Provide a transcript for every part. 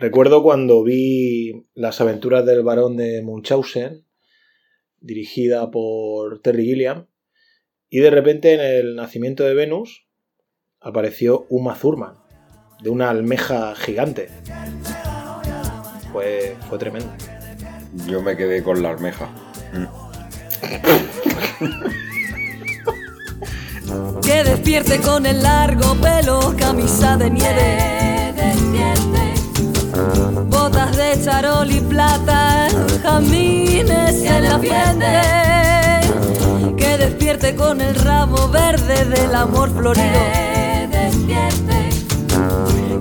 Recuerdo cuando vi Las aventuras del barón de Munchausen, dirigida por Terry Gilliam, y de repente en el nacimiento de Venus apareció Uma Thurman, de una almeja gigante. Fue, fue tremendo. Yo me quedé con la almeja. Que despierte con el largo pelo, camisa de nieve. Botas de charol y plata, jamines en la frente. Que despierte con el ramo verde del amor florido.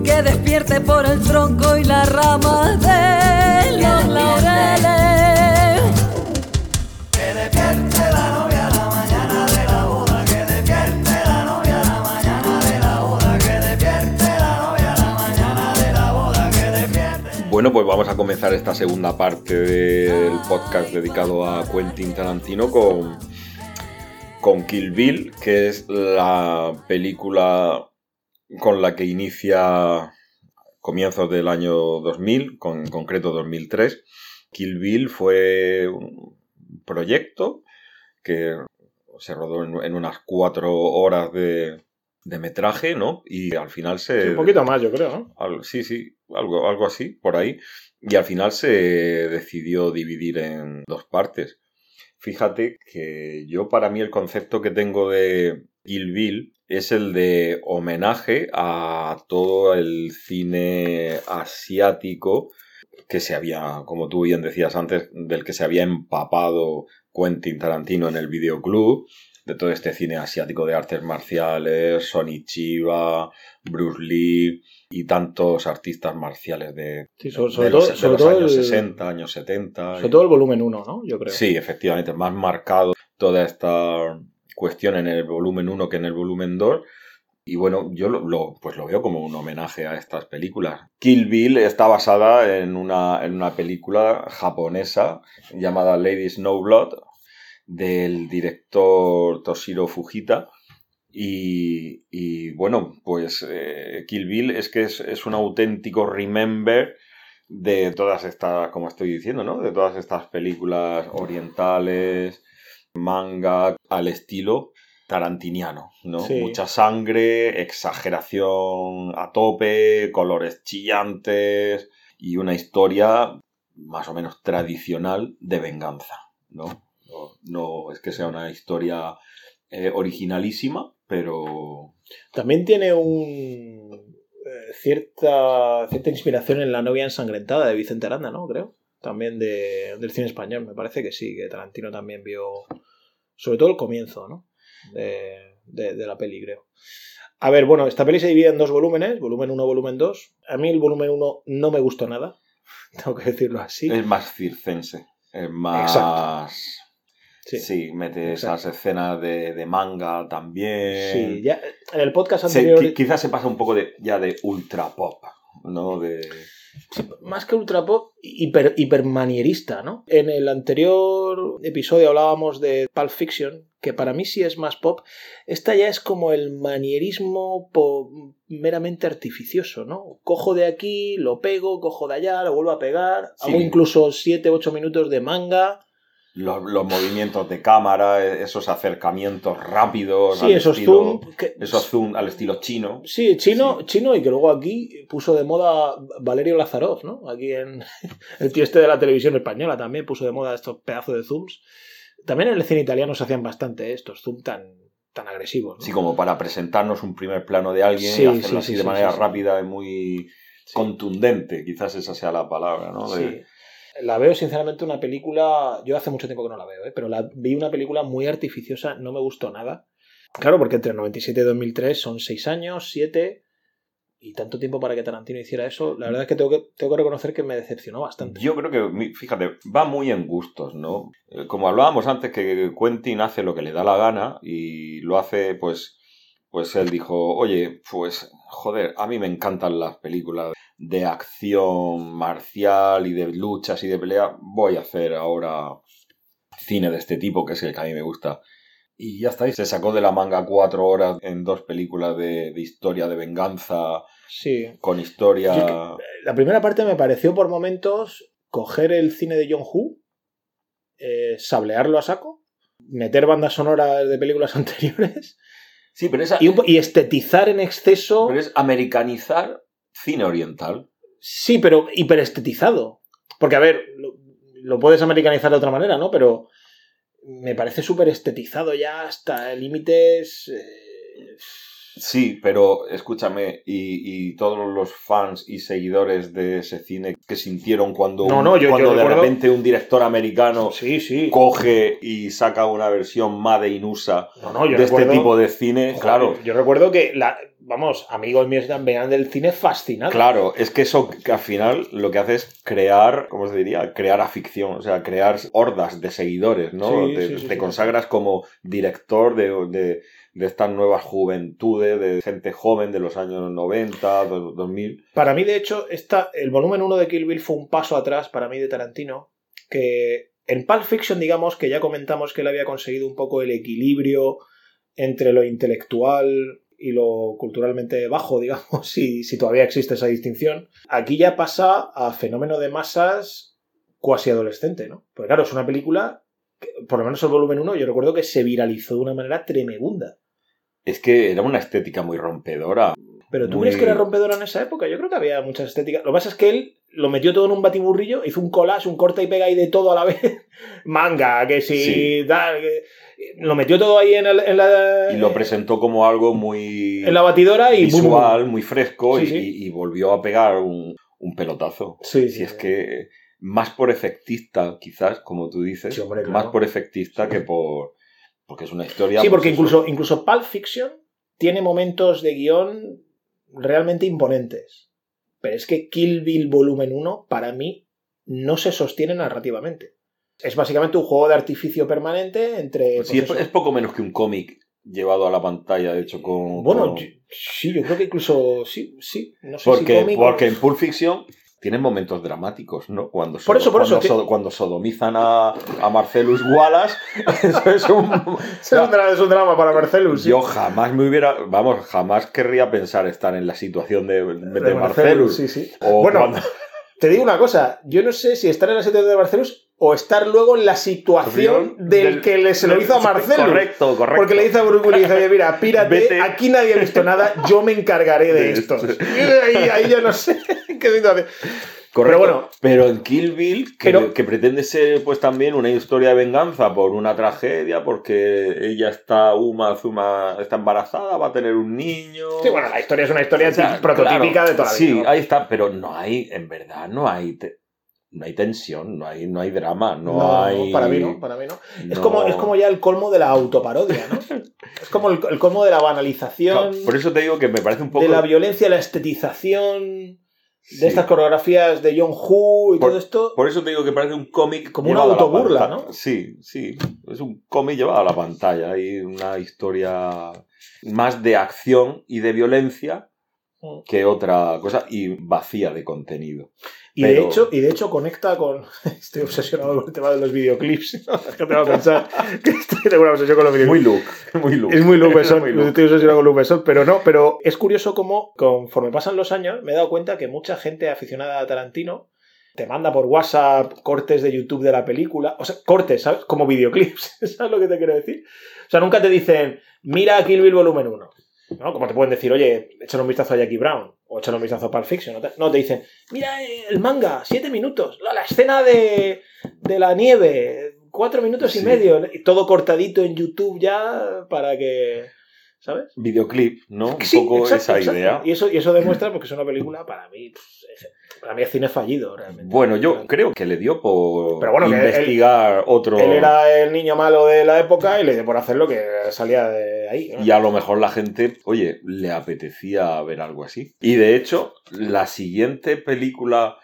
Que despierte por el tronco y la rama de los laureles. Bueno, pues vamos a comenzar esta segunda parte del podcast dedicado a Quentin Tarantino con, con Kill Bill, que es la película con la que inicia comienzos del año 2000, con, en concreto 2003. Kill Bill fue un proyecto que se rodó en, en unas cuatro horas de, de metraje, ¿no? Y al final se... Un poquito más, yo creo, ¿no? Al- sí, sí, algo, algo así, por ahí. Y al final se decidió dividir en dos partes. Fíjate que yo para mí el concepto que tengo de Kill Bill es el de homenaje a todo el cine asiático que se había, como tú bien decías antes, del que se había empapado Quentin Tarantino en el videoclub, de todo este cine asiático de artes marciales, Sonny Chiba, Bruce Lee y tantos artistas marciales de, Sí, sobre, de sobre los, todo, de sobre los todo años el, 60, años 70. sobre todo el volumen 1, ¿no? Yo creo. Sí, efectivamente, más marcado toda esta cuestión en el volumen 1 que en el volumen 2. Y bueno, yo lo, lo- pues lo veo como un homenaje a estas películas. Kill Bill está basada en una, en una película japonesa llamada Lady Snowblood del director Toshiro Fujita. Y, y, bueno, pues eh, Kill Bill es que es, es un auténtico remember de todas estas, como estoy diciendo, ¿no? De todas estas películas orientales, manga, al estilo tarantiniano, ¿no? Sí. Mucha sangre, exageración a tope, colores chillantes y una historia más o menos tradicional de venganza, ¿no? No, no es que sea una historia eh, originalísima, pero También tiene un eh, cierta, cierta inspiración en La novia ensangrentada de Vicente Aranda, ¿no? Creo. También de, del cine español, me parece que sí, que Tarantino también vio, sobre todo el comienzo, ¿no? De, de- de la peli, creo. A ver, bueno, esta peli se divide en dos volúmenes, volumen 1, volumen 2. A mí el volumen 1 no me gustó nada, tengo que decirlo así. es más circense, es más... Exacto. Sí, Sí. mete Exacto. esas escenas de, de manga también. Sí, ya en el podcast anterior... qui- quizás se pasa un poco de, ya de ultra pop, ¿no? De... Sí, más que ultra pop, hiper, hipermanierista, ¿no? En el anterior episodio hablábamos de Pulp Fiction, que para mí sí es más pop. Esta ya es como el manierismo meramente artificioso, ¿no? Cojo de aquí, lo pego, cojo de allá, lo vuelvo a pegar, Sí. hago incluso 7-8 minutos de manga. Los, los movimientos de cámara, e- esos acercamientos rápidos. Sí, al esos estilo- zoom. que- Esos zoom al estilo chino. Sí, chino, chino y que luego aquí puso de moda Valerio Lazarov, ¿no? Aquí en el tío este de la televisión española también puso de moda estos pedazos de zooms. También en el cine italiano se hacían bastante estos zooms tan, tan agresivos. ¿no? Sí, como para presentarnos un primer plano de alguien Sí, y hacerlo así de manera rápida y muy contundente. Quizás esa sea la palabra, ¿no? De-. La veo sinceramente una película, yo hace mucho tiempo que no la veo, ¿eh? pero la vi una película muy artificiosa, no me gustó nada. Claro, porque entre el 97 y 2003 son 6 años, 7 y tanto tiempo para que Tarantino hiciera eso, la verdad es que tengo que, tengo que reconocer que me decepcionó bastante. Yo creo que, fíjate, va muy en gustos, ¿no? Eh, Como hablábamos antes, que Quentin hace lo que le da la gana y lo hace, pues, pues él dijo, oye, pues, joder, a mí me encantan las películas de acción marcial y de luchas y de pelea, voy a hacer ahora cine de este tipo, que es el que a mí me gusta. Y ya está. y Se sacó de la manga cuatro horas en dos películas de, de historia de venganza, Sí. con historia... La primera parte me pareció por momentos coger el cine de John Woo, eh, sablearlo a saco, meter bandas sonoras de películas anteriores Sí, pero, esa, y, un y estetizar en exceso. pero es americanizar cine oriental. Sí, pero hiperestetizado. Porque, a ver, lo, lo puedes americanizar de otra manera, ¿no? Pero me parece súper estetizado ya hasta límites. eh, Sí, pero escúchame, y, y todos los fans y seguidores de ese cine que sintieron cuando, No, un- no, yo- yo cuando de recuerdo- repente un director americano Sí, sí. coge y saca una versión Made in USA No, de recuerdo- este tipo de cine, claro. Yo recuerdo que, la, vamos, amigos míos venían del cine fascinados. Claro, es que eso que al final lo que hace es crear, ¿cómo se diría? Crear aficción, o sea, crear hordas de seguidores, ¿no? Sí, te sí, sí, te sí. consagras como director de, de- de estas nuevas juventudes, de gente joven de los años 90, do- 2000. Para mí, de hecho, esta, el volumen 1 de Kill Bill fue un paso atrás para mí de Tarantino, que en Pulp Fiction, digamos, que ya comentamos que él había conseguido un poco el equilibrio entre lo intelectual y lo culturalmente bajo, digamos, si, si todavía existe esa distinción. Aquí ya pasa a fenómeno de masas cuasi adolescente, ¿no? Porque claro, es una película, que, por lo menos el volumen 1, yo recuerdo que se viralizó de una manera tremenda. Es que era una estética muy rompedora. Pero tú Muy- crees que era rompedora en esa época? Yo creo que había muchas estéticas. Lo que pasa es que él lo metió todo en un batiburrillo, hizo un collage, un corta y pega y de todo a la vez. Manga, que si Sí. tal. que- Lo metió todo ahí en, el- en la. Y lo presentó como algo muy En la batidora y. visual, muy fresco, Sí, y, sí. y- y volvió a pegar un, un pelotazo. Sí, Si sí, es que más por efectista, quizás, como tú dices, Sí, hombre, claro. más por efectista que por... Porque es una historia... Sí, pues porque incluso, incluso Pulp Fiction tiene momentos de guion realmente imponentes. Pero es que Kill Bill Volumen 1, para mí, no se sostiene narrativamente. Es básicamente un juego de artificio permanente entre. Pues sí, es, poco menos que un cómic llevado a la pantalla, de hecho, con... Bueno, con- sí, yo creo que incluso sí, sí. No sé si Porque, cómico- porque en Pulp Fiction tienen momentos dramáticos, ¿no? Cuando, Por eso, por cuando, eso, que- cuando sodomizan a, a Marcellus Wallace, eso es un... Es un, dra- es un drama para Marcellus. sí. Yo jamás me hubiera, vamos, jamás querría pensar estar en la situación de, de, De Marcellus. sí, sí. O Bueno, cuando- Te digo una cosa, yo no sé si estar en la situación de Marcellus o estar luego en la situación del, Del- que le, se lo hizo a Marcellus. Correcto, correcto. Porque le dice a Bruce Willis, oye, mira, pírate, Vete. aquí nadie ha visto nada, yo me encargaré de esto. Y ahí, ahí yo no sé qué situación. Correcto. Pero bueno. Pero en Kill Bill, que, Pero- que pretende ser pues también una historia de venganza por una tragedia, porque ella está, Uma Zuma está embarazada, va a tener un niño. Sí, bueno, la historia es una historia O sea, prototípica claro, de toda la Sí, vida. ¿no? ahí está, pero no hay, en verdad, no hay, te- no hay tensión, no hay, no hay drama, no, No, hay. para mí no, para mí no. Es, como, es como ya el colmo de la autoparodia, ¿no? es como el, el colmo de la banalización, Por eso te digo que me parece un poco. de la violencia, la estetización, Sí. de estas coreografías de John Woo y Por- todo esto. Por eso te digo que parece un cómic. Como una autoburla. ¿no? Sí, sí. Es un cómic llevado a la pantalla. Hay una historia más de acción y de violencia Mm. que otra cosa y vacía de contenido. Y, de hecho, y de hecho conecta con... Estoy obsesionado con el tema de los videoclips. ¿no? Es que te va a pensar que estoy- tengo una obsesión con los videoclips. Muy look, muy look. Es muy Luke Besson, Muy Luke. estoy obsesionado con Luke Besson, pero no, pero es curioso cómo conforme pasan los años me he dado cuenta que mucha gente aficionada a Tarantino te manda por WhatsApp cortes de YouTube de la película, o sea, cortes, ¿sabes? Como videoclips, ¿sabes lo que te quiero decir? O sea, nunca te dicen, mira Kill Bill volumen 1, ¿no? Como te pueden decir, oye, échale un vistazo a Jackie Brown, o échale un vistazo a Pulp Fiction, no te, no, te dicen, mira eh, el manga, siete minutos, la, la escena de, de la nieve, cuatro minutos y medio, y todo cortadito en YouTube ya para que, ¿sabes? Videoclip, ¿no? Un Sí, poco exacto, esa exacto. idea. Y eso, y eso demuestra porque es una película para mí, pues, es- para mí es cine fallido realmente. Bueno, yo creo que le dio por Pero bueno, que él- investigar otro. Él era el niño malo de la época y le dio por hacer lo que salía de ahí. ¿no? Y a lo mejor la gente, oye, le apetecía ver algo así. Y de hecho, la siguiente película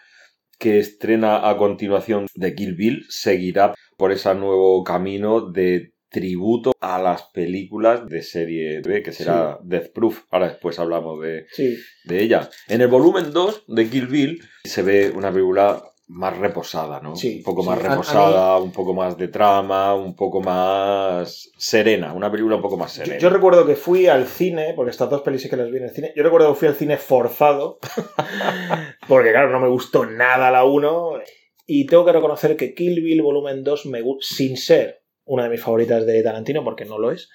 que estrena a continuación de Kill Bill seguirá por ese nuevo camino de tributo a las películas de serie B, que será Death Proof. Ahora después hablamos de, Sí. de ella. En el volumen 2 de Kill Bill se ve una película más reposada, ¿no? Sí, un poco sí. más A- a reposada, un poco más de trama, un poco más serena, una película un poco más serena. yo recuerdo que fui al cine, porque estas dos pelis sí que las vi en el cine. Yo recuerdo que fui al cine forzado, porque claro, no me gustó nada la 1. Y tengo que reconocer que Kill Bill Volumen 2, me sin ser una de mis favoritas de Tarantino, porque no lo es,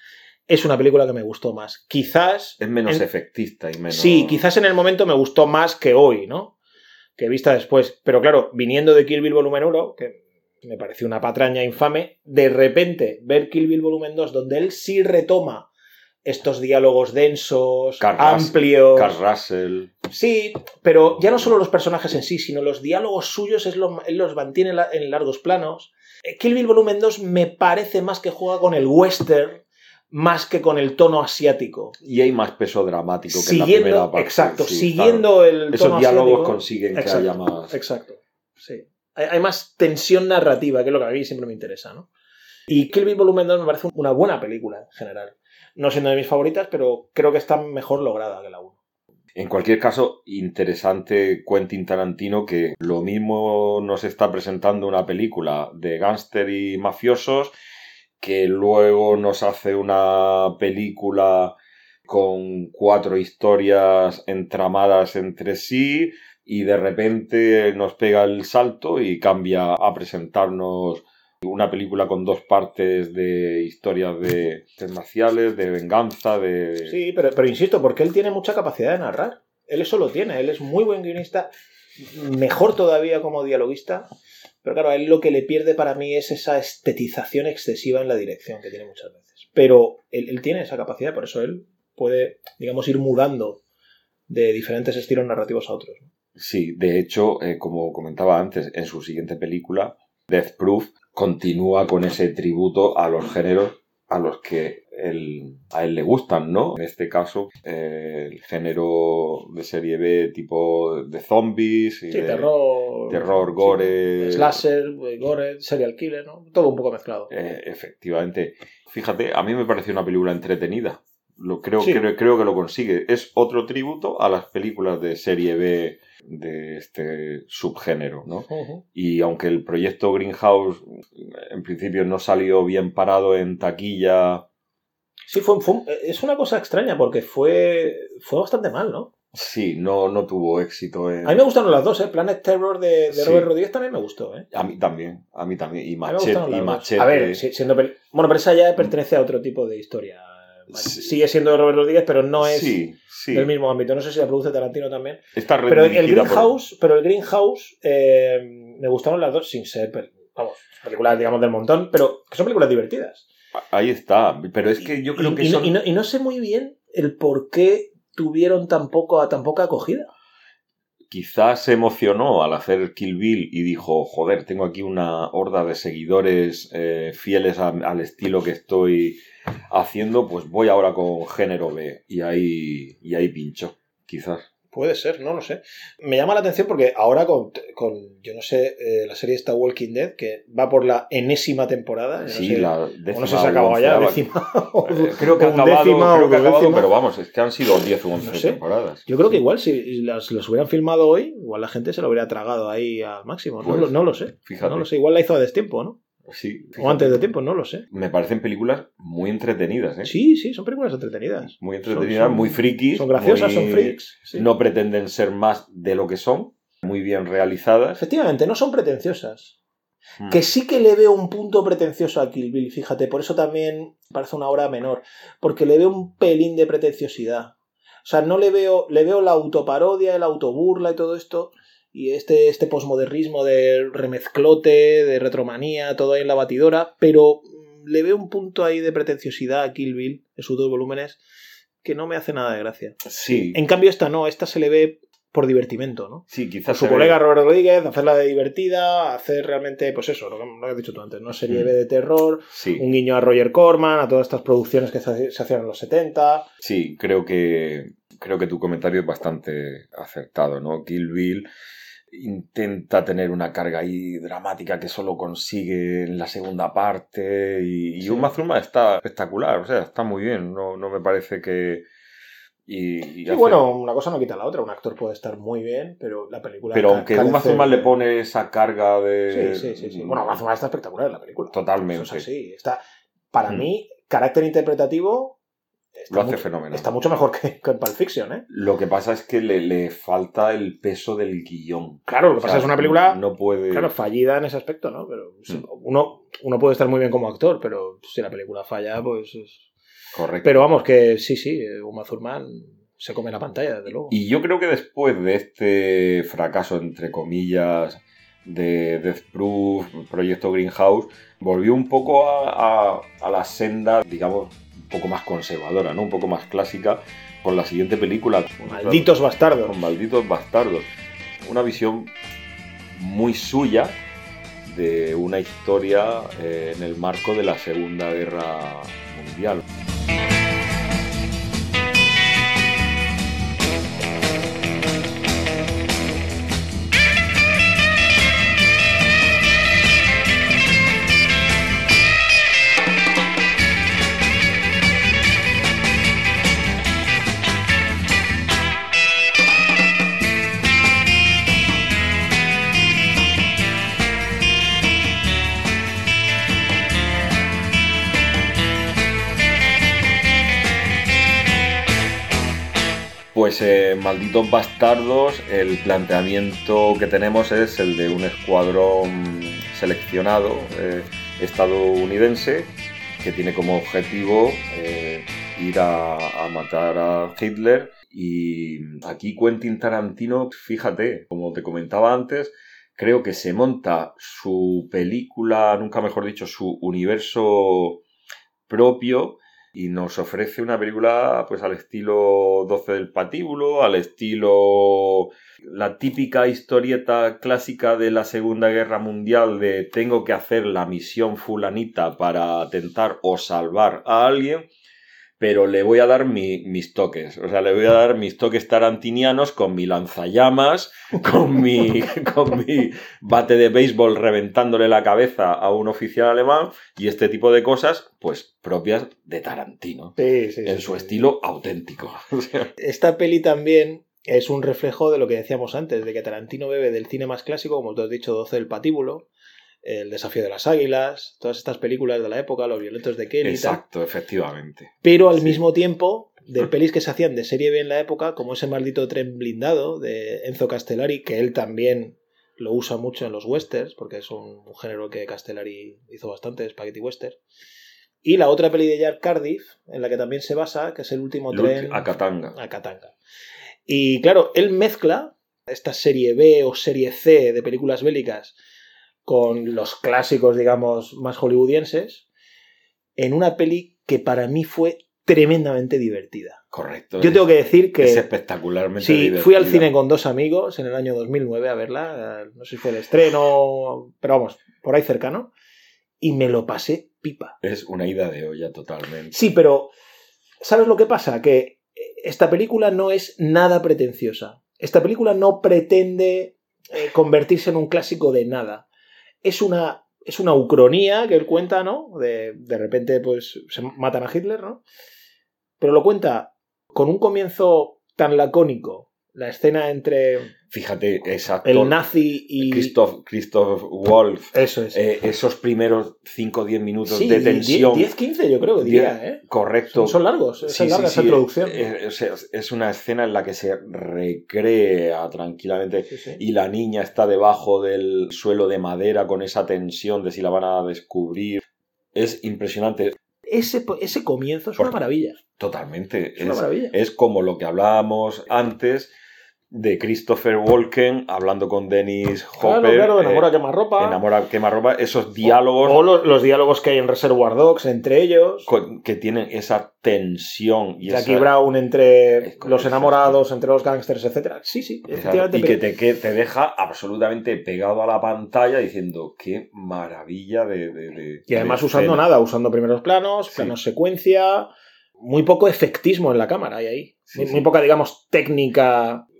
es una película que me gustó más. Quizás. es menos en- efectista y menos... Sí, quizás en el momento me gustó más que hoy, ¿no? Que vista después. Pero claro, viniendo de Kill Bill Volumen 1, que me pareció una patraña infame, de repente ver Kill Bill Volumen 2, donde él sí retoma estos diálogos densos, amplios. Kurt Russell. Sí, pero ya no solo los personajes en sí, sino los diálogos suyos, él los, él los mantiene en largos planos. Eh, Kill Bill Volumen 2 me parece más que juega con el western, más que con el tono asiático. Y hay más peso dramático que en la primera parte. exacto, sí, siguiendo el tono Esos diálogos asiático. consiguen que Exacto, haya más... Exacto, sí. Hay, hay más tensión narrativa, que es lo que a mí siempre me interesa, ¿no? Y Kill Bill Volumen 2 me parece una buena película en general. No siendo de mis favoritas, pero creo que está mejor lograda que la 1. En cualquier caso, interesante Quentin Tarantino que lo mismo nos está presentando una película de gángster y mafiosos que luego nos hace una película con cuatro historias entramadas entre sí y de repente nos pega el salto y cambia a presentarnos una película con dos partes de historias de marciales, de venganza, de... Sí, pero, pero insisto, porque él tiene mucha capacidad de narrar. Él eso lo tiene, él es muy buen guionista, mejor todavía como dialoguista. Pero claro, a él lo que le pierde para mí es esa estetización excesiva en la dirección que tiene muchas veces. Pero él, él tiene esa capacidad, por eso él puede, digamos, ir mudando de diferentes estilos narrativos a otros. Sí, de hecho, eh, como comentaba antes, en su siguiente película, Death Proof, continúa con ese tributo a los géneros a los que él- a él le gustan, ¿no? En este caso, eh, el género de serie B tipo de zombies y Sí, de terror. terror, gore. sí, slasher, gore, serial killer, ¿no? Todo un poco mezclado. Eh, efectivamente. Fíjate, a mí me pareció una película entretenida. Lo, creo, Sí. creo, creo que lo consigue. Es otro tributo a las películas de serie B de este subgénero, ¿no? Y aunque el proyecto Greenhouse en principio no salió bien parado en taquilla, Sí, fue, fue es una cosa extraña porque fue, fue bastante mal, ¿no? sí, no, no tuvo éxito. En... A mí me gustaron las dos, ¿eh? Planet Terror de, de Sí. Robert Rodríguez también me gustó, ¿eh? A mí también, a mí también. Y A mí me Machete. gustaron Y machete A ver, si- siendo bueno, pero esa ya pertenece a otro tipo de historia. Sí. Sigue siendo de Robert Rodríguez, pero no es sí, sí. del mismo ámbito. No sé si la produce Tarantino también. Está Pero el por- Greenhouse, pero el Greenhouse eh, me gustaron las dos sin ser, vamos, películas, digamos, del montón, pero que son películas divertidas. Ahí está. Pero es que yo creo y, que y no, son- y no- y no sé muy bien el por qué tuvieron tan, poco, tan poca acogida. quizás se emocionó al hacer Kill Bill y dijo, joder, tengo aquí una horda de seguidores eh, fieles a- al estilo que estoy haciendo, pues voy ahora con género B. Y ahí, y ahí pincho, quizás. Puede ser, no lo sé. Me llama la atención porque ahora con, con yo no sé, eh, la serie está Walking Dead, que va por la enésima temporada. yo no Sí, sé, la o décima no sé si se ha acabado ya, décima. o- Eh, creo que ha acabado, creo que ha acabado, pero vamos, es que han sido 10 o 11 No sé. temporadas. Yo creo que igual si las, las hubieran filmado hoy, igual la gente se lo hubiera tragado ahí al máximo. No, Pues, lo, no lo sé. fíjate. No lo sé. Igual la hizo a destiempo, ¿no? Sí, O antes de tiempo, no lo sé. Me parecen películas muy entretenidas, ¿eh? Sí, sí, son películas entretenidas. Muy entretenidas, son- muy frikis. Son graciosas, muy- son freaks. sí. No pretenden ser más de lo que son. Muy bien realizadas. Efectivamente, no son pretenciosas. Hmm. Que sí que le veo un punto pretencioso a Kill Bill, fíjate, por eso también parece una obra menor, porque le veo un pelín de pretenciosidad. O sea, no le veo, le veo la autoparodia, el autoburla y todo esto, y este, este posmodernismo de remezclote, de retromanía, todo ahí en la batidora, pero mm, le veo un punto ahí de pretenciosidad a Kill Bill, en sus dos volúmenes, que no me hace nada de gracia. Sí, En cambio, esta no, esta se le ve por divertimento, ¿no? sí, quizás su se ve- colega Robert Rodríguez, hacerla de divertida, hacer realmente, pues eso, lo que, lo que has dicho tú antes, ¿no? Serie Mm. De terror, Sí, un guiño a Roger Corman, a todas estas producciones que se, se hacían en los 70. sí, creo que creo que tu comentario es bastante acertado, ¿no? Kill Bill intenta tener una carga ahí dramática que solo consigue en la segunda parte y, y Sí. Uma Thurman está espectacular, o sea, está muy bien, no, no me parece que Y, y Sí, hace- bueno, una cosa no quita la otra. Un actor puede estar muy bien, pero la película. Pero aunque Uma Thurman de- le pone esa carga de... Sí, sí, sí. sí. Bueno, Uma Thurman está espectacular en la película. Totalmente. Eso es así. Está, para Mm. mí, carácter interpretativo. Está Lo hace mucho, fenomenal. Está mucho mejor que, que en Pulp Fiction, ¿eh? Lo que pasa es que le, le falta el peso del guion. Claro, lo que O sea, pasa es una película. No puede... Claro, fallida en ese aspecto, ¿no? Pero Mm. uno, uno puede estar muy bien como actor, pero si la película falla, pues. es- Correcto. Pero vamos, que sí, sí, Uma Thurman se come la pantalla, desde luego. Y yo creo que después de este fracaso, entre comillas, de Death Proof, Proyecto Greenhouse, volvió un poco a, a- a la senda, digamos, poco más conservadora, ¿no? Un poco más clásica, con la siguiente película. Malditos bastardos. Con Malditos Bastardos. Una visión muy suya de una historia eh, en el marco de la Segunda Guerra Mundial. Pues eh, malditos bastardos, el planteamiento que tenemos es el de un escuadrón seleccionado eh, estadounidense que tiene como objetivo eh, ir a, a matar a Hitler. Y aquí Quentin Tarantino, fíjate, como te comentaba antes, creo que se monta su película, nunca mejor dicho, su universo propio y nos ofrece una película pues al estilo 12 del patíbulo, al estilo la típica historieta clásica de la Segunda Guerra Mundial de tengo que hacer la misión fulanita para atentar o salvar a alguien, pero le voy a dar mi- mis toques, o sea, le voy a dar mis toques tarantinianos con mi lanzallamas, con mi, con mi bate de béisbol reventándole la cabeza a un oficial alemán y este tipo de cosas, pues propias de Tarantino, Sí, sí, en sí, su estilo auténtico. Esta peli también es un reflejo de lo que decíamos antes, de que Tarantino bebe del cine más clásico, como tú has dicho, 12 del patíbulo, El desafío de las águilas, todas estas películas de la época, Los violentos de Kelly y tal. Exacto, efectivamente. Pero al Sí. mismo tiempo, de pelis que se hacían de serie B en la época, como ese maldito tren blindado de Enzo Castellari, que él también lo usa mucho en los westerns, porque es un, género que Castellari hizo bastante, Spaghetti Western. Y la otra peli de Jack Cardiff, en la que también se basa, que es el último tren A Katanga. a Katanga. Y claro, él mezcla esta serie B o serie C de películas bélicas con los clásicos, digamos, más hollywoodienses, en una peli que para mí fue tremendamente divertida. Correcto. Yo tengo que decir que Es espectacularmente sí, divertida. fui al cine con dos amigos en el año 2009 a verla, no sé si fue el estreno, pero vamos, por ahí cercano, y me lo pasé pipa. Es una ida de olla totalmente. Sí, pero ¿sabes lo que pasa? Que esta película no es nada pretenciosa. Esta película no pretende eh, convertirse en un clásico de nada. Es una, es una ucronía que él cuenta, ¿no? De, de repente, pues, se matan a Hitler, ¿no? Pero lo cuenta con un comienzo tan lacónico. La escena entre Fíjate, exacto. el nazi y... Christoph, Christoph Wolf. Eso es. eh, esos primeros 5 o 10 minutos sí, de tensión. 10-15 yo creo que diría, ¿eh? Correcto. Son, son largos, es Sí, larga sí, esa sí, introducción. Es, es- es una escena en la que se recrea tranquilamente y la niña está debajo del suelo de madera con esa tensión de si la van a descubrir. Es impresionante. ese, ese comienzo es una maravilla. Totalmente. Es una maravilla. es como lo que hablábamos antes de Christopher Walken hablando con Dennis Hopper. claro, claro, eh, enamora quemarropa. enamora quemarropa. Esos diálogos O los, los diálogos que hay en Reservoir Dogs entre ellos. con- que tienen esa tensión y Jackie esa- Brown entre Es los enamorados, entre los gángsters, etcétera. Sí, sí, efectivamente. y que te, que te deja absolutamente pegado a la pantalla diciendo qué maravilla de. de- de- Y además de usando escena". nada, usando primeros planos, Sí. planos secuencia, muy poco efectismo en la cámara hay ahí. Sí, muy, sí. muy poca, digamos, técnica eh,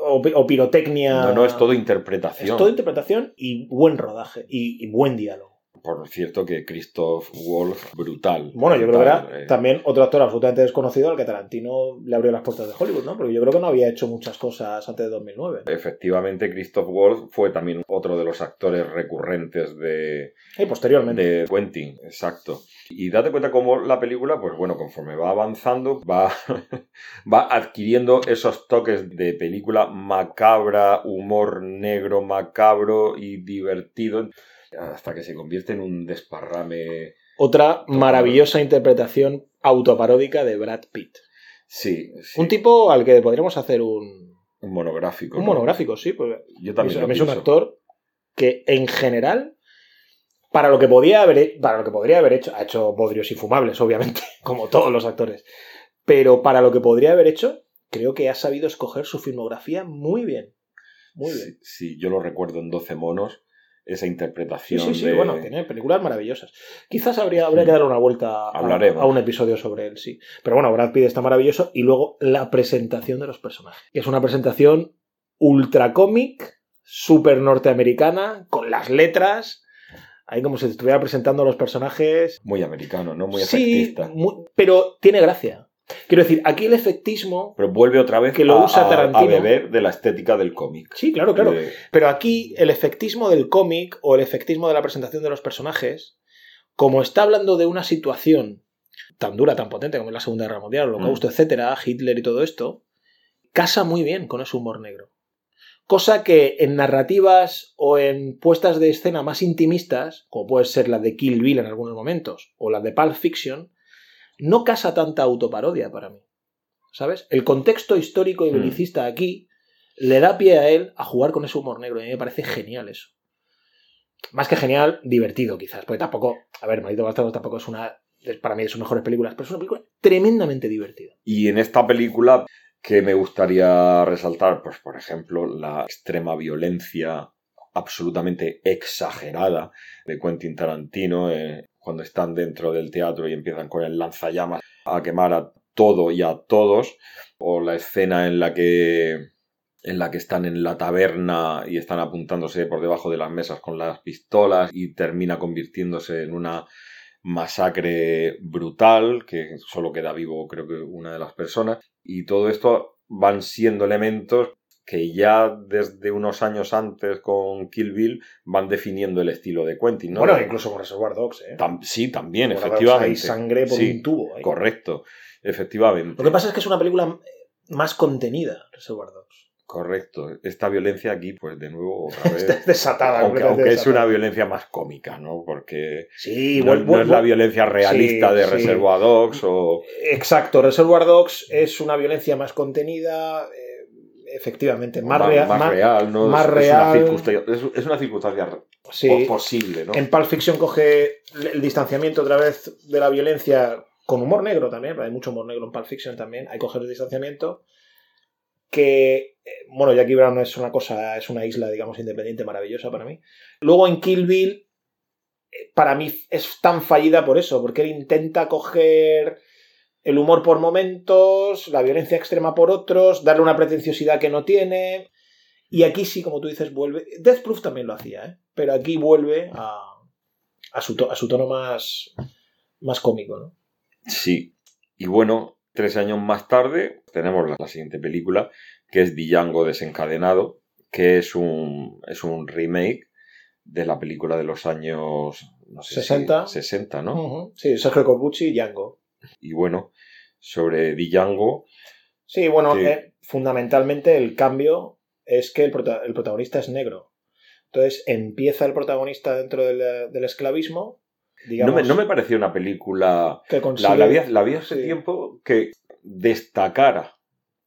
o, o pirotecnia. No, no, es todo Es interpretación. todo interpretación y buen rodaje y, y buen diálogo. Por cierto que Christoph Wolf, brutal. Bueno, yo creo que era eh. también otro actor absolutamente desconocido al que Tarantino le abrió las puertas de Hollywood, ¿no? Porque yo creo que no había hecho muchas cosas antes de 2009. Efectivamente, Christoph Wolf fue también otro de los actores recurrentes de, Y posteriormente. de Quentin, exacto. Y date cuenta cómo la película, pues bueno, conforme va avanzando, va, va adquiriendo esos toques de película macabra, humor negro, macabro y divertido, hasta que se convierte en un desparrame. Otra maravillosa interpretación autoparódica de Brad Pitt. Sí, sí, Un tipo al que podríamos hacer un, un monográfico. un ¿no? monográfico, sí. Porque Yo también. a lo es un actor que en general, para lo que podía haber, para lo que podría haber hecho, ha hecho bodrios infumables, obviamente, como todos los actores. Pero para lo que podría haber hecho, creo que ha sabido escoger su filmografía muy bien. Muy bien. Sí, sí, yo lo recuerdo en 12 monos, esa Sí, interpretación sí, sí, de... bueno, tiene películas maravillosas. Quizás habría, habría que darle una vuelta a, a un episodio sobre él, sí. Pero bueno, Brad Pitt está maravilloso. Y luego la presentación de los personajes. Es una presentación ultra cómic, súper norteamericana, con las letras. Ahí como si se estuviera presentando a los personajes. Muy americano, ¿no? Muy sí, efectista. muy- pero tiene gracia. Quiero decir, aquí el efectismo. Pero vuelve otra vez Que lo a, usa Tarantino. a beber de la estética del cómic. Sí, claro, claro. De- Pero aquí el efectismo del cómic o el efectismo de la presentación de los personajes, como está hablando de una situación tan dura, tan potente como es la Segunda Guerra Mundial, el Holocausto, etcétera, Hitler y todo esto, casa muy bien con ese humor negro. Cosa que en narrativas o en puestas de escena más intimistas, como puede ser la de Kill Bill en algunos momentos, o la de Pulp Fiction, no casa tanta autoparodia para mí. ¿Sabes? El contexto histórico y Mm. belicista aquí le da pie a él a jugar con ese humor negro. Y a mí me parece genial eso. Más que genial, divertido quizás. Porque tampoco, a ver, Maldito Bastardo tampoco es una, para mí de sus mejores películas, pero es una película tremendamente divertida. Y en esta película, que me gustaría resaltar? Pues, por ejemplo, la extrema violencia absolutamente exagerada de Quentin Tarantino eh, cuando están dentro del teatro y empiezan con el lanzallamas a quemar a todo y a todos. O la escena en la que en la que están en la taberna y están apuntándose por debajo de las mesas con las pistolas y termina convirtiéndose en una masacre brutal, que solo queda vivo creo que una de las personas, y todo esto van siendo elementos que ya desde unos años antes con Kill Bill van definiendo el estilo de Quentin, ¿no? Bueno, incluso con Reservoir Dogs, ¿eh? Tam- sí, también, efectivamente. Hay sangre por Sí, un tubo. ahí. Correcto, efectivamente. Lo que pasa es que es una película más contenida, Reservoir Dogs. Correcto. Esta violencia aquí, pues de nuevo, otra vez. Está desatada. aunque, aunque es una violencia más cómica, ¿no? Porque Sí, no, vuel- no es la violencia realista Sí, de. Reservoir Dogs o... Exacto, Reservoir Dogs es una violencia más contenida, eh, efectivamente, más, más, rea- más más- real, ¿no? más es, real. Es una circunstancia, es, es una circunstancia sí. po- posible, ¿no? En Pulp Fiction coge el distanciamiento otra vez de la violencia con humor negro también, hay mucho humor negro en Pulp Fiction también, hay que coger el distanciamiento que, eh, bueno, Jackie Brown es una cosa, es una isla, digamos, independiente maravillosa para mí. Luego en Kill Bill, eh, para mí es tan fallida por eso, porque él intenta coger el humor por momentos, la violencia extrema por otros, darle una pretenciosidad que no tiene. Y aquí sí, como tú dices, vuelve. Death Proof también lo hacía, ¿eh? pero aquí vuelve a, a, su, to- a su tono más, más cómico. ¿no? Sí. Y bueno, tres años más tarde tenemos la, la siguiente película, que es Django desencadenado, que es un, es un remake de la película de los años... No sé si- 60. 60, ¿no? Sí, Sergio Corbucci y Django. Y bueno, sobre Django, Sí, bueno, eh, fundamentalmente el cambio es que el, prota- el protagonista es negro. Entonces empieza el protagonista dentro del, del esclavismo. Digamos, no me, no me pareció una película... que La, la vi, la vi hace sí. tiempo que destacara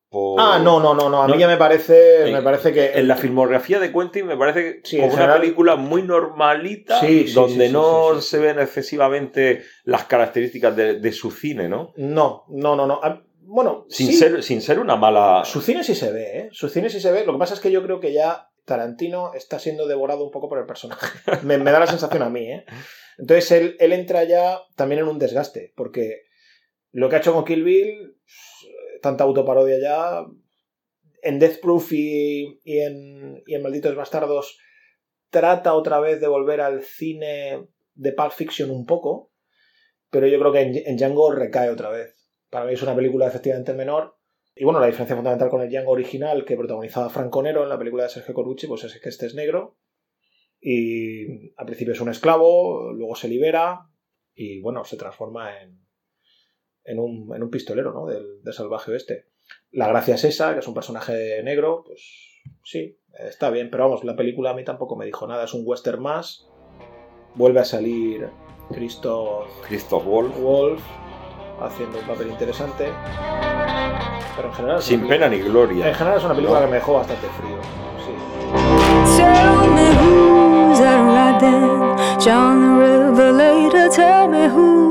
por... Ah, no, no, no. A mí No. ya me parece, En- me parece que En la filmografía de Quentin me parece Sí, como una general- película muy normalita, Sí, sí, donde no se ven excesivamente las características de, de su cine, ¿no? No, no, no, no. Bueno, Sin, ser, sin ser una mala... su cine sí se ve, ¿eh? Su cine sí se ve. Lo que pasa es que yo creo que ya Tarantino está siendo devorado un poco por el personaje. me, me da la sensación a mí, ¿eh? Entonces él, él entra ya también en un desgaste, porque lo que ha hecho con Kill Bill, tanta autoparodia ya, en Death Proof y, y en, y en Malditos Bastardos, trata otra vez de volver al cine de Pulp Fiction un poco, pero yo creo que en, Django recae otra vez. Para mí es una película efectivamente menor. Y bueno, la diferencia fundamental con el Django original que protagonizaba Franco Nero en la película de Sergio Corbucci, pues es que este es negro. Y al principio es un esclavo, luego se libera y bueno, se transforma en, en, un, en un pistolero ¿no? del, del salvaje oeste. La gracia es esa, que es un personaje negro, pues sí, está bien, pero vamos, la película a mí tampoco me dijo nada, es un western más. Vuelve a salir Christoph Christoph Wolf. Wolf haciendo un papel interesante. Pero en general. Sin pena película- ni gloria. En general es una película No. que me dejó bastante frío. Sí.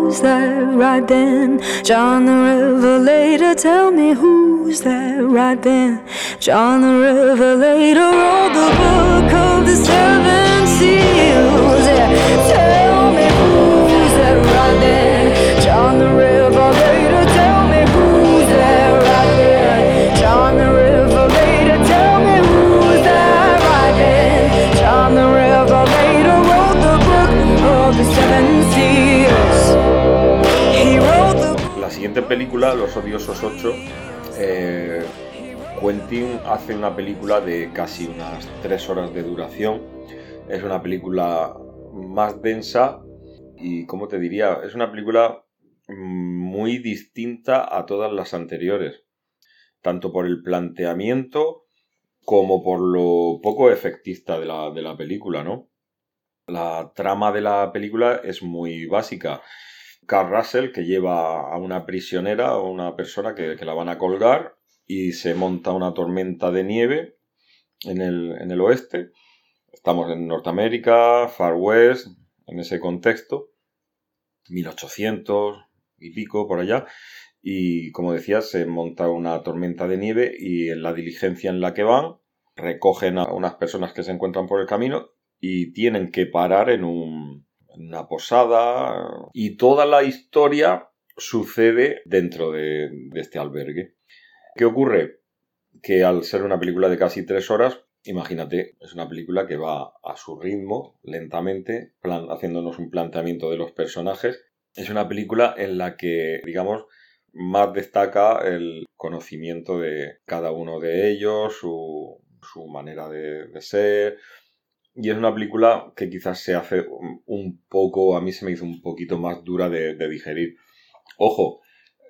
Who's that riding? John the Revelator, tell me who's that riding? John the Revelator, tell me who's that riding? John the Revelator wrote the book of the seven seals. Yeah. Siguiente película, Los Odiosos 8, eh, Quentin hace una película de casi unas tres horas de duración. Es una película más densa y, como te diría, es una película mm, muy distinta a todas las anteriores. Tanto por el planteamiento como por lo poco efectista de la, de la película, ¿no? La trama de la película es muy básica. Carl Russell que lleva a una prisionera, a una persona que, la van a colgar y se monta una tormenta de nieve en el, en el oeste. Estamos en Norteamérica, Far West, en ese contexto, 1800 y pico por allá. Y como decía, se monta una tormenta de nieve y en la diligencia en la que van recogen a unas personas que se encuentran por el camino y tienen que parar en un, una posada y toda la historia sucede dentro de, este albergue. ¿Qué ocurre? Que al ser una película de casi tres horas, imagínate, es una película que va a su ritmo, lentamente, plan- haciéndonos un planteamiento de los personajes. Es una película en la que, digamos, más destaca el conocimiento de cada uno de ellos, su, su manera de ser, y es una película que quizás se hace un- poco, a mí se me hizo un poquito más dura de, de digerir. Ojo,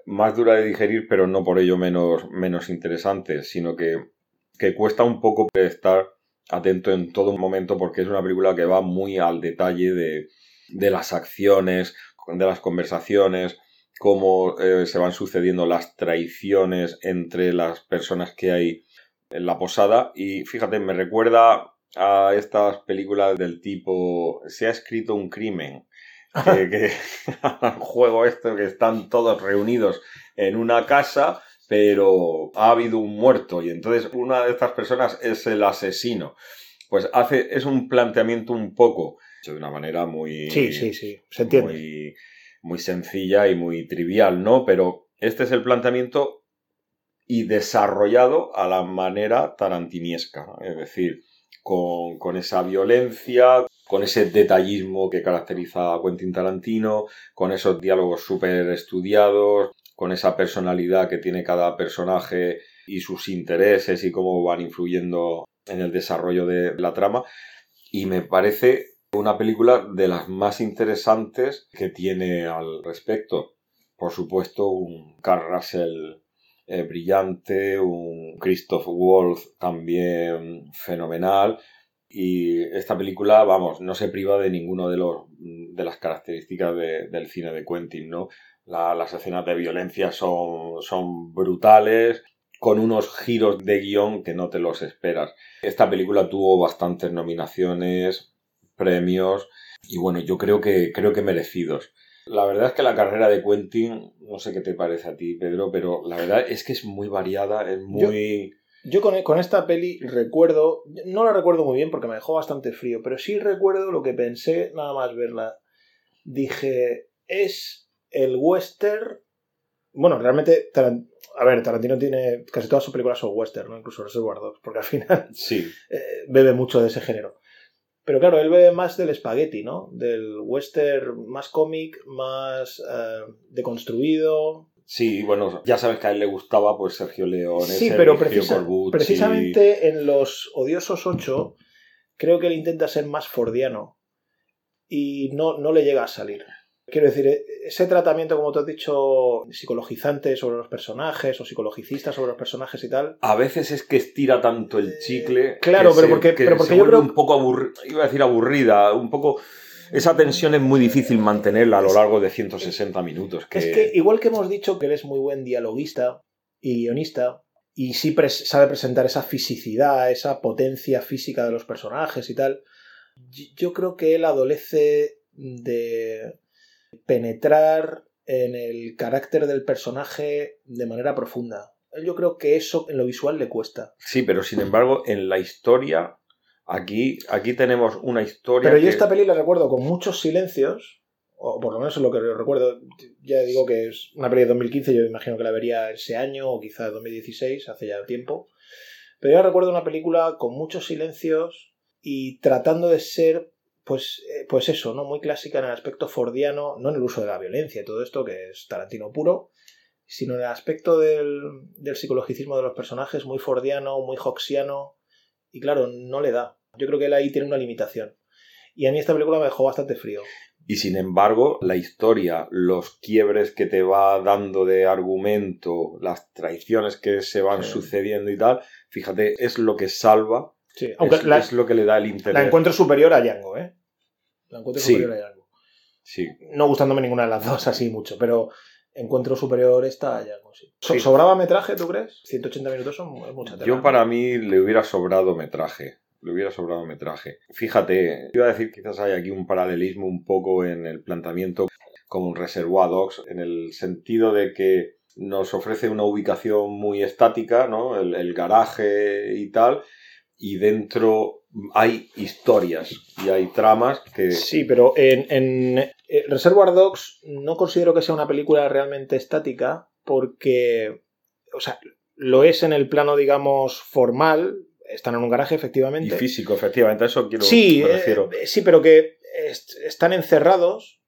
más dura de digerir, pero no por ello menos, menos interesante, sino que, que cuesta un poco estar atento en todo momento porque es una película que va muy al detalle de, de las acciones, de las conversaciones, cómo eh, se van sucediendo las traiciones entre las personas que hay en la posada. Y fíjate, me recuerda a estas películas del tipo se ha escrito un crimen que, juego esto que están todos reunidos en una casa pero ha habido un muerto y entonces una de estas personas es el asesino pues hace es un planteamiento un poco hecho de una manera muy Sí, sí, sí. Se entiende. muy, muy sencilla y muy trivial, ¿no? Pero este es el planteamiento y desarrollado a la manera tarantiniesca, es decir, con, esa violencia, con ese detallismo que caracteriza a Quentin Tarantino, con esos diálogos súper estudiados, con esa personalidad que tiene cada personaje y sus intereses y cómo van influyendo en el desarrollo de la trama. Y me parece una película de las más interesantes que tiene al respecto. Por supuesto, un Carl Russell eh, brillante, un Christoph Wolf también fenomenal. Y esta película, vamos, no se priva de ninguno de de las características de- del cine de Quentin, ¿no? La- las escenas de violencia son, son brutales, con unos giros de guion que no te los esperas. Esta película tuvo bastantes nominaciones, premios, y bueno, yo creo que, creo que merecidos. La verdad es que la carrera de Quentin, no sé qué te parece a ti, Pedro, pero la verdad es que es muy variada, es muy... Yo con, con esta peli recuerdo, no la recuerdo muy bien porque me dejó bastante frío, pero sí recuerdo lo que pensé nada más verla. Dije, es el western. Bueno, realmente, a ver, Tarantino tiene casi todas sus películas son western, ¿no? incluso Reservoir Dogs, porque al final Sí, eh, bebe mucho de ese género. Pero claro, él bebe más del espagueti, ¿no? Del western más cómic, más eh, deconstruido. Sí, bueno, ya sabes que a él le gustaba pues Sergio Leone, Sí, Sergio pero precisa- Corbucci. precisamente en Los Odiosos 8 creo que él intenta ser más fordiano y no, no le llega a salir. Quiero decir, e- ese tratamiento, como tú has dicho, psicologizante sobre los personajes o psicologicista sobre los personajes y tal, A veces es que estira tanto el chicle. Eh, claro, que pero se- porque- que pero porque se yo creo- un poco aburrida, iba a decir aburrida, un poco. Esa tensión es muy difícil mantenerla a lo largo de 160 minutos. Que... Es que igual que hemos dicho que él es muy buen dialoguista y guionista, y sí pres- sabe presentar esa fisicidad, esa potencia física de los personajes y tal, yo creo que él adolece de penetrar en el carácter del personaje de manera profunda. Yo creo que eso en lo visual le cuesta. Sí, pero sin embargo, en la historia, aquí, aquí tenemos una historia. Pero yo esta peli la recuerdo con muchos silencios, o por lo menos es lo que recuerdo. Ya digo que es una peli de 2015, yo imagino que la vería ese año o quizá 2016, hace ya tiempo. Pero yo recuerdo una película con muchos silencios y tratando de ser, pues, eh, pues eso, ¿no? Muy clásica en el aspecto fordiano, no en el uso de la violencia y todo esto, que es Tarantino puro, sino en el aspecto del, del psicologicismo de los personajes, muy fordiano, muy hoxiano, y claro, no le da. Yo creo que él ahí tiene una limitación. Y a mí esta película me dejó bastante frío. Y sin embargo, la historia, los quiebres que te va dando de argumento, las traiciones que se van Sí. sucediendo y tal, fíjate, es lo que salva, Sí, aunque es, la, es lo que le da el interés. la encuentro superior a Django, ¿eh? La encuentro Sí. superior a Django. Sí, No gustándome ninguna de las dos así mucho, pero encuentro superior esta a Django, sí. So- Sí. ¿Sobraba metraje, tú crees? 180 minutos son es mucha tela. Yo para mí le hubiera sobrado metraje. Le hubiera sobrado metraje. Fíjate, iba a decir quizás hay aquí un paralelismo un poco en el planteamiento como un Reservoir Dogs, en el sentido de que nos ofrece una ubicación muy estática, ¿no? El, el garaje y tal, y dentro hay historias y hay tramas que... Sí, pero en, en eh, Reservoir Dogs no considero que sea una película realmente estática porque, o sea, lo es en el plano, digamos, formal. Están en un garaje, Y efectivamente. físico, efectivamente, a eso quiero sí, me eh, sí, pero que est- están encerrados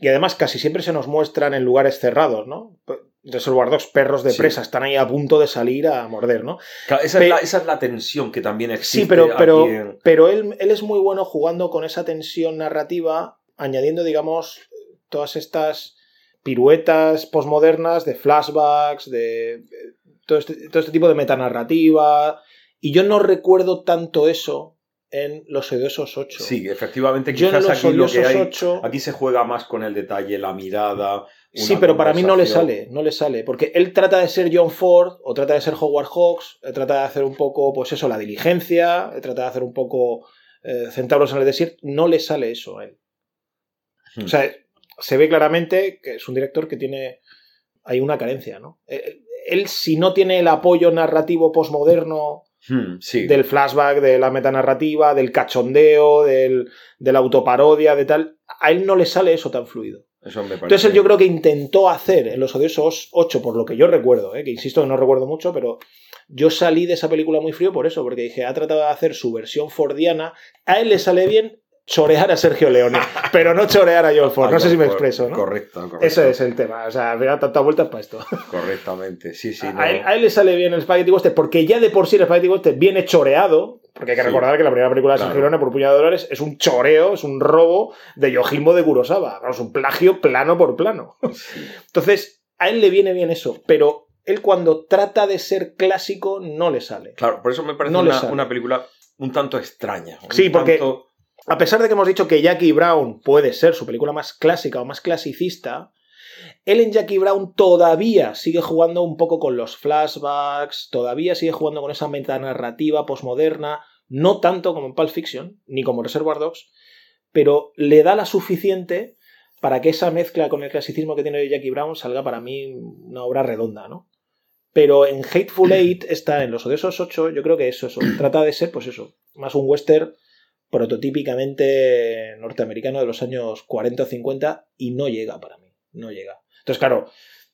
y además casi siempre se nos muestran en lugares cerrados, ¿no? Reservoir Dogs, perros de Sí. presa, están ahí a punto de salir a morder, ¿no? Claro, esa, pe- es la, esa es la tensión que también existe Sí, pero, pero, aquí en- pero él, él es muy bueno jugando con esa tensión narrativa, añadiendo, digamos, todas estas piruetas posmodernas de flashbacks, de todo este, todo este tipo de metanarrativa. Y yo no recuerdo tanto eso en Los Odiosos 8. Sí, efectivamente, quizás Los aquí lo que hay... 8... Aquí se juega más con el detalle, la mirada. Sí, pero para mí no le sale, no le sale, porque él trata de ser John Ford o trata de ser Howard Hawks, él trata de hacer un poco, pues eso, la diligencia, él trata de hacer un poco eh, centauros en el desierto, no le sale eso a él. Hmm. O sea, se ve claramente que es un director que tiene, hay una carencia, ¿no? Eh, Él, si no tiene el apoyo narrativo posmoderno Hmm, sí. del flashback, de la metanarrativa, del cachondeo, del, de la autoparodia, de tal, a él no le sale eso tan fluido. Eso me parece. Entonces él yo creo que intentó hacer en Los Odiosos 8, por lo que yo recuerdo, ¿eh? que insisto que no recuerdo mucho, pero yo salí de esa película muy frío por eso, porque dije, ha tratado de hacer su versión fordiana, a él le sale bien chorear a Sergio Leone, pero no chorear a John Ford, no sé si me expreso, ¿no? Correcto, correcto. Ese es el tema, o sea, al final tantas vueltas para esto. Correctamente, sí, sí. no. A, él, a él le sale bien el Spaghetti Western, porque ya de por sí el Spaghetti Western viene choreado, porque hay que Sí. recordar que la primera película de Sergio Claro. Leone, por puñado de dólares, es un choreo, es un robo de Yojimbo de Kurosawa, es un plagio plano por plano. Sí. Entonces, a él le viene bien eso, pero él cuando trata de ser clásico no le sale. Claro, por eso me parece No una, una película un tanto extraña. un Sí, porque- tanto- A pesar de que hemos dicho que Jackie Brown puede ser su película más clásica o más clasicista, él en Jackie Brown todavía sigue jugando un poco con los flashbacks, todavía sigue jugando con esa metanarrativa posmoderna, no tanto como en Pulp Fiction, ni como Reservoir Dogs, pero le da la suficiente para que esa mezcla con el clasicismo que tiene Jackie Brown salga para mí una obra redonda, ¿no? Pero en Hateful Eight está en Los Odiosos 8, yo creo que eso, eso, trata de ser, pues eso, más un western prototípicamente norteamericano de los años 40 o 50 y no llega para mí, no llega. Entonces, claro,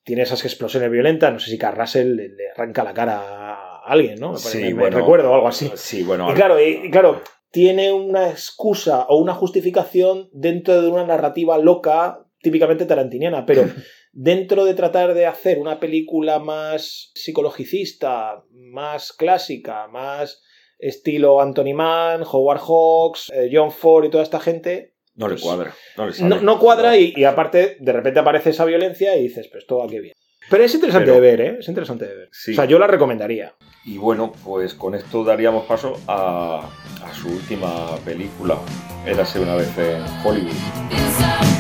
tiene esas explosiones violentas, no sé si Carl Russell le, le arranca la cara a alguien, ¿no? Me, Sí, me- me bueno. recuerdo o algo así. Sí, bueno. Y claro, y, y claro, tiene una excusa o una justificación dentro de una narrativa loca típicamente tarantiniana, pero dentro de tratar de hacer una película más psicologicista, más clásica, más estilo Anthony Mann, Howard Hawks, eh, John Ford y toda esta gente, No le Pues, cuadra. No, le sale. no, no cuadra y, y aparte de repente aparece esa violencia y dices, pues esto va qué bien. Pero es interesante Pero- de ver, ¿eh? Es interesante de ver. Sí. O sea, yo la recomendaría. Y bueno, pues con esto daríamos paso a, a su última película. Érase una vez en Hollywood.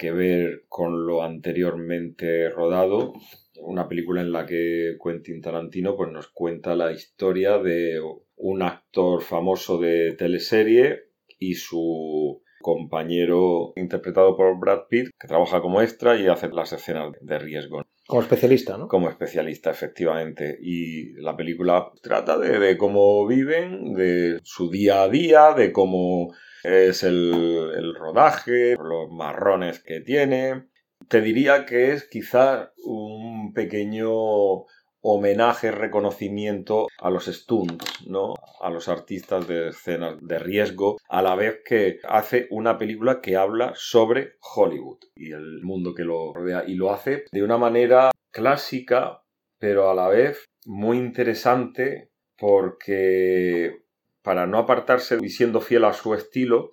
Que ver con lo anteriormente rodado. Una película en la que Quentin Tarantino pues, nos cuenta la historia de un actor famoso de teleserie y su compañero interpretado por Brad Pitt, que trabaja como extra y hace las escenas de riesgo Como especialista, ¿no? como especialista, efectivamente. Y la película trata de, de cómo viven, de su día a día, de cómo es el, el rodaje, los marrones que tiene. Te diría que es quizás un pequeño homenaje, reconocimiento a los stunts, ¿no? A los artistas de escenas de riesgo, a la vez que hace una película que habla sobre Hollywood y el mundo que lo rodea y lo hace de una manera clásica, pero a la vez muy interesante porque para no apartarse y siendo fiel a su estilo,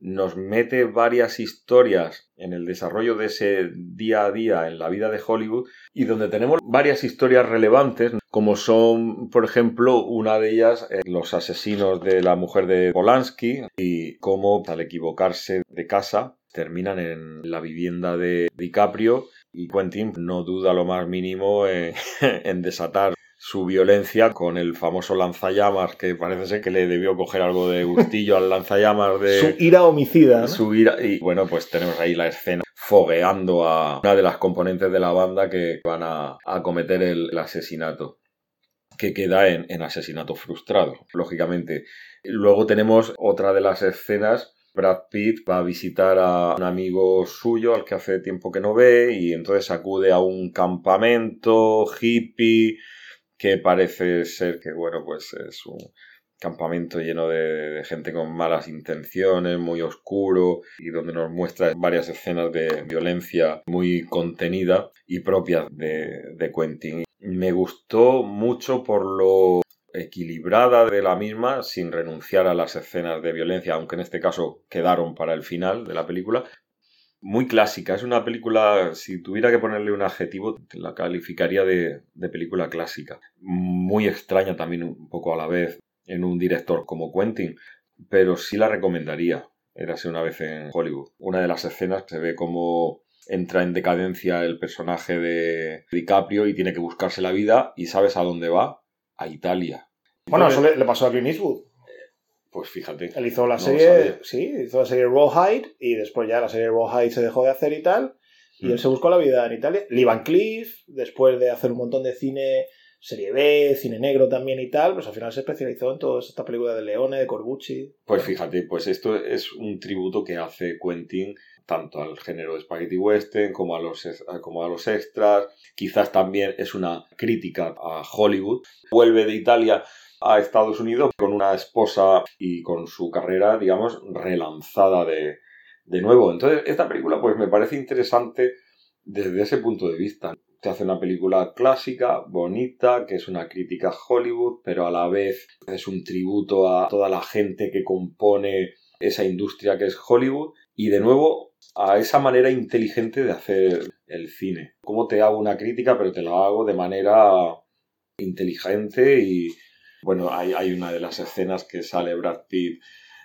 nos mete varias historias en el desarrollo de ese día a día en la vida de Hollywood y donde tenemos varias historias relevantes como son por ejemplo una de ellas eh, los asesinos de la mujer de Polanski y cómo al equivocarse de casa terminan en la vivienda de DiCaprio y Quentin no duda lo más mínimo en, en desatar su violencia con el famoso lanzallamas que parece ser que le debió coger algo de gustillo al lanzallamas de Su ira homicida, ¿no? su ira- y bueno pues tenemos ahí la escena fogueando a una de las componentes de la banda que van a, a cometer el, el asesinato que queda en, en asesinato frustrado lógicamente luego tenemos otra de las escenas Brad Pitt va a visitar a un amigo suyo al que hace tiempo que no ve y entonces acude a un campamento hippie que parece ser que, bueno, pues es un campamento lleno de, gente con malas intenciones, muy oscuro, y donde nos muestra varias escenas de violencia muy contenida y propias de, de Quentin. Me gustó mucho por lo equilibrada de la misma sin renunciar a las escenas de violencia, aunque en este caso quedaron para el final de la película. Muy clásica, es una película, si tuviera que ponerle un adjetivo, la calificaría de, de película clásica. Muy extraña también un poco a la vez en un director como Quentin, pero sí la recomendaría. Érase una vez en Hollywood. Una de las escenas se ve como entra en decadencia el personaje de DiCaprio y tiene que buscarse la vida y sabes a dónde va, a Italia. Bueno, eso le, le pasó a Clint Eastwood. Pues fíjate. Él hizo la No serie, sí, hizo la serie Rawhide y después ya la serie Rawhide se dejó de hacer y tal. Y Mm. él se buscó la vida en Italia. Lee Van Cleef, después de hacer un montón de cine, serie B, cine negro también y tal, pues al final se especializó en todas estas películas de Leone, de Corbucci. Pues fíjate, pues esto es un tributo que hace Quentin tanto al género de Spaghetti Western como a los, como a los extras. Quizás también es una crítica a Hollywood. Vuelve de Italia a Estados Unidos con una esposa y con su carrera, digamos, relanzada de, de nuevo. Entonces, esta película pues me parece interesante desde ese punto de vista. Te hace una película clásica, bonita, que es una crítica Hollywood, pero a la vez es un tributo a toda la gente que compone esa industria que es Hollywood y de nuevo a esa manera inteligente de hacer el cine. Cómo te hago una crítica, pero te la hago de manera inteligente y bueno, hay, hay una de las escenas que sale Brad Pitt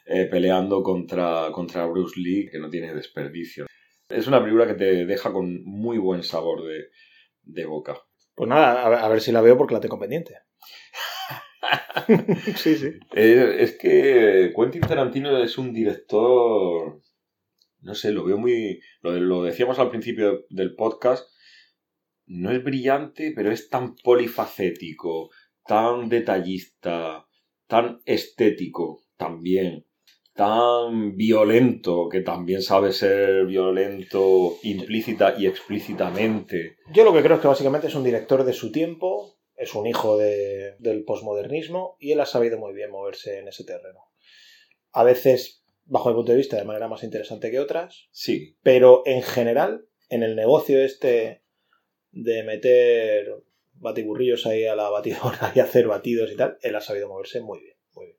eh, peleando contra, contra Bruce Lee, que no tiene desperdicio. Es una película que te deja con muy buen sabor de, de boca. Pues nada, a ver, a ver si la veo porque la tengo pendiente. sí, sí. Eh, es que Quentin Tarantino es un director, no sé, lo veo muy, lo, lo decíamos al principio del podcast, no es brillante, pero es tan polifacético, tan detallista, tan estético también, tan violento, que también sabe ser violento implícita y explícitamente. Yo lo que creo es que básicamente es un director de su tiempo, es un hijo de- del posmodernismo y él ha sabido muy bien moverse en ese terreno. A veces, bajo mi punto de vista, de manera más interesante que otras, Sí, pero en general, en el negocio este de meter batiburrillos ahí a la batidora y hacer batidos y tal, él ha sabido moverse muy bien, muy bien.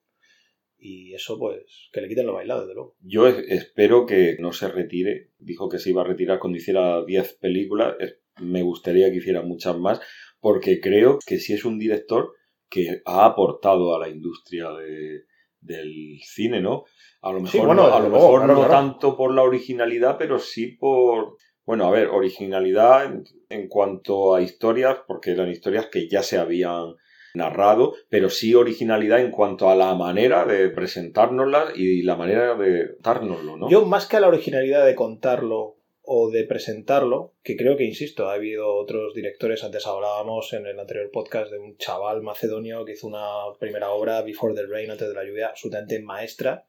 Y eso, pues, que le quiten lo bailado, desde luego. yo es- espero que no se retire. Dijo que se iba a retirar cuando hiciera 10 películas. Me gustaría que hiciera muchas más, porque creo que sí es un director que ha aportado a la industria de- del cine, ¿no? A lo mejor, Sí, bueno, no, a lo luego, mejor claro, no claro. tanto por la originalidad, pero sí por... Bueno, a ver, originalidad en, en cuanto a historias, porque eran historias que ya se habían narrado, pero sí originalidad en cuanto a la manera de presentárnoslas y la manera de dárnoslo, ¿no? Yo, más que a la originalidad de contarlo o de presentarlo, que creo que, insisto, ha habido otros directores, antes hablábamos en el anterior podcast de un chaval macedonio que hizo una primera obra, Before the Rain, antes de la lluvia, absolutamente maestra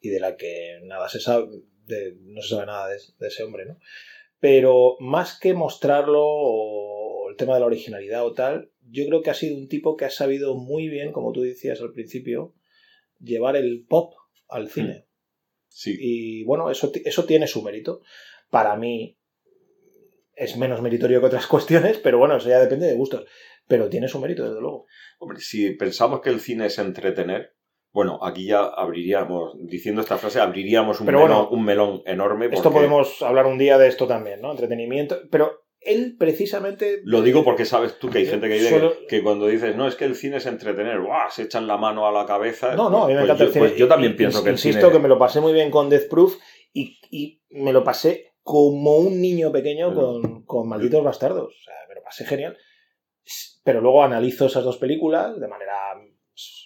y de la que nada se sabe, no se sabe nada de ese hombre, ¿no? Pero más que mostrarlo o el tema de la originalidad o tal, yo creo que ha sido un tipo que ha sabido muy bien, como tú decías al principio, llevar el pop al cine. Sí. Y bueno, eso, eso tiene su mérito. Para mí es menos meritorio que otras cuestiones, pero bueno, eso ya depende de gustos. Pero tiene su mérito, desde luego. Hombre, si pensamos que el cine es entretener, bueno, aquí ya abriríamos, diciendo esta frase, abriríamos un, Pero melón, bueno, un melón enorme. Esto porque- podemos hablar un día de esto también, ¿no? Entretenimiento. Pero él precisamente... Lo digo porque sabes tú que hay gente que dice Suelo- que, que cuando dices, no, es que el cine es entretener, ¡guau! se echan la mano a la cabeza. No, no, a mí me Pues encanta yo, el cine. Pues yo también Y- pienso que el Insisto cine... que me lo pasé muy bien con Death Proof y, y me lo pasé como un niño pequeño con, con Malditos Bastardos. O sea, me lo pasé genial. Pero luego analizo esas dos películas de manera pues,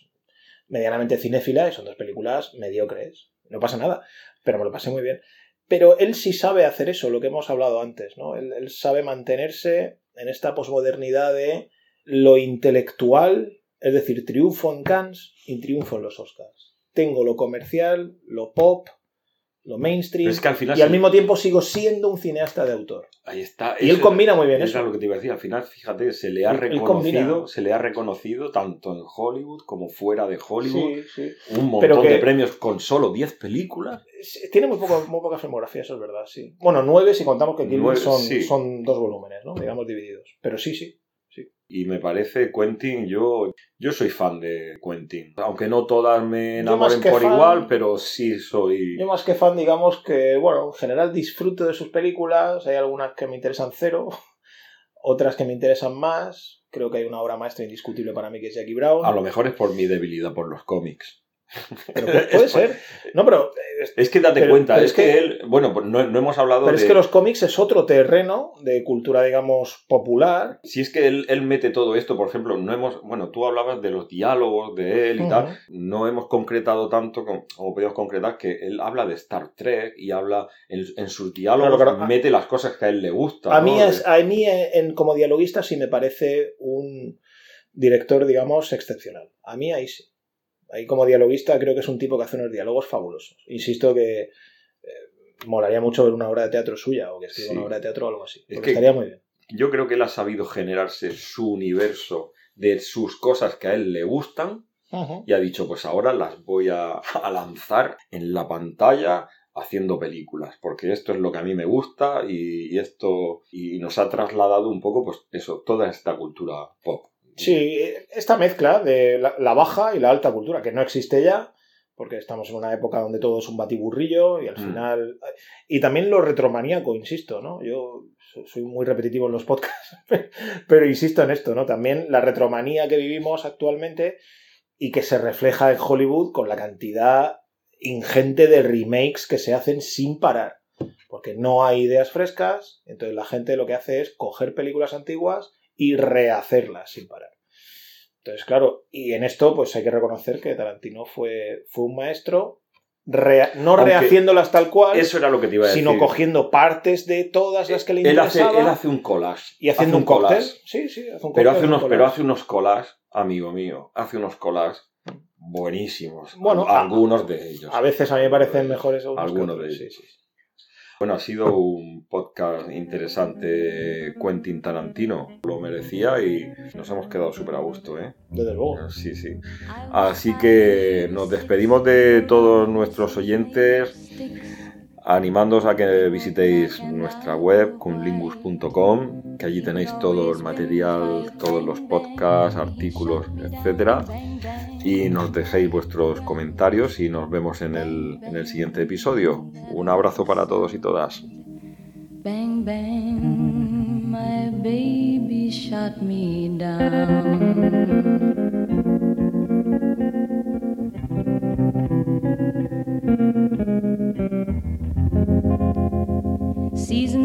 medianamente cinéfila y son dos películas mediocres. No pasa nada, pero me lo pasé muy bien. Pero él sí sabe hacer eso, lo que hemos hablado antes, ¿no? Él, él sabe mantenerse en esta posmodernidad de lo intelectual, es decir, triunfo en Cannes y triunfo en los Oscars. Tengo lo comercial, lo pop, lo mainstream, Pero es que al final y al mismo tiempo sigo siendo un cineasta de autor. Ahí está. Y él Eso- combina muy bien eso eso. es lo que te iba a decir. Al final, fíjate, se le ha reconocido, se le ha reconocido tanto en Hollywood como fuera de Hollywood. Sí, sí. Un montón que- de premios con solo 10 películas. Tiene muy, poco, muy poca filmografía, eso es verdad, sí. Bueno, nueve si contamos que Kill Bill son, sí. son dos volúmenes, ¿no? Digamos divididos. Pero sí, sí. Y me parece Quentin, yo, yo soy fan de Quentin. Aunque no todas me enamoren por fan- igual, pero sí soy. Yo más que fan, digamos que, bueno, en general disfruto de sus películas. Hay algunas que me interesan cero, otras que me interesan más. Creo que hay una obra maestra indiscutible para mí que es Jackie Brown. A lo mejor es por mi debilidad por los cómics. Pero puede, puede ser. No, pero, eh, Es que date Pero- cuenta, pero es es que, que- él. Bueno, pues no, no hemos hablado pero de. es que los cómics es otro terreno de cultura, digamos, popular. Si es que él, él mete todo esto, por ejemplo, no hemos. Bueno, tú hablabas de los diálogos de él y tal. No hemos concretado tanto como, como podíamos concretar que él habla de Star Trek y habla en, en sus diálogos, Claro, claro. mete las cosas que a él le gustan. A ¿no? mí, es, a mí eh, en, como dialoguista sí me parece un director, digamos, excepcional. A mí ahí sí. Ahí como dialoguista creo que es un tipo que hace unos diálogos fabulosos. Insisto que eh, molaría mucho ver una obra de teatro suya o que escriba Sí. una obra de teatro o algo así. Es que- estaría muy bien. Yo creo que él ha sabido generarse su universo de sus cosas que a él le gustan y ha dicho, pues ahora las voy a, a lanzar en la pantalla haciendo películas, porque esto es lo que a mí me gusta y, y esto y nos ha trasladado un poco, pues eso, toda esta cultura pop. Sí, esta mezcla de la, la baja y la alta cultura, que no existe ya, porque estamos en una época donde todo es un batiburrillo y al Mm. final... Y también lo retromaníaco, insisto, ¿no? Yo so- soy muy repetitivo en los podcasts, pero insisto en esto, ¿no? También la retromanía que vivimos actualmente y que se refleja en Hollywood con la cantidad ingente de remakes que se hacen sin parar. Porque no hay ideas frescas, entonces la gente lo que hace es coger películas antiguas y rehacerlas sin parar. Entonces, claro, y en esto pues hay que reconocer que Tarantino fue, fue un maestro, rea- no Aunque rehaciéndolas tal cual, Eso era lo que te iba a decir. sino cogiendo partes de todas las que le él hace, interesaba él hace un collage. y haciendo hace un cóctel. collage. Sí, sí, hace un Pero cóctel, hace, unos, un pero hace unos collages, amigo mío, hace unos collages buenísimos. Bueno, a- algunos de ellos. A veces a mí me parecen mejores algunos Algunos de ellos. sí, sí. Bueno, ha sido un podcast interesante. Quentin Tarantino lo merecía y nos hemos quedado súper a gusto, ¿eh? Desde luego. Sí, sí. Así que nos despedimos de todos nuestros oyentes, animándoos a que visitéis nuestra web, cunlingus.com, que allí tenéis todo el material, todos los podcasts, artículos, etcétera, y nos dejéis vuestros comentarios y nos vemos en el, en el siguiente episodio. Un abrazo para todos y todas. Bang, bang, my baby shot me down.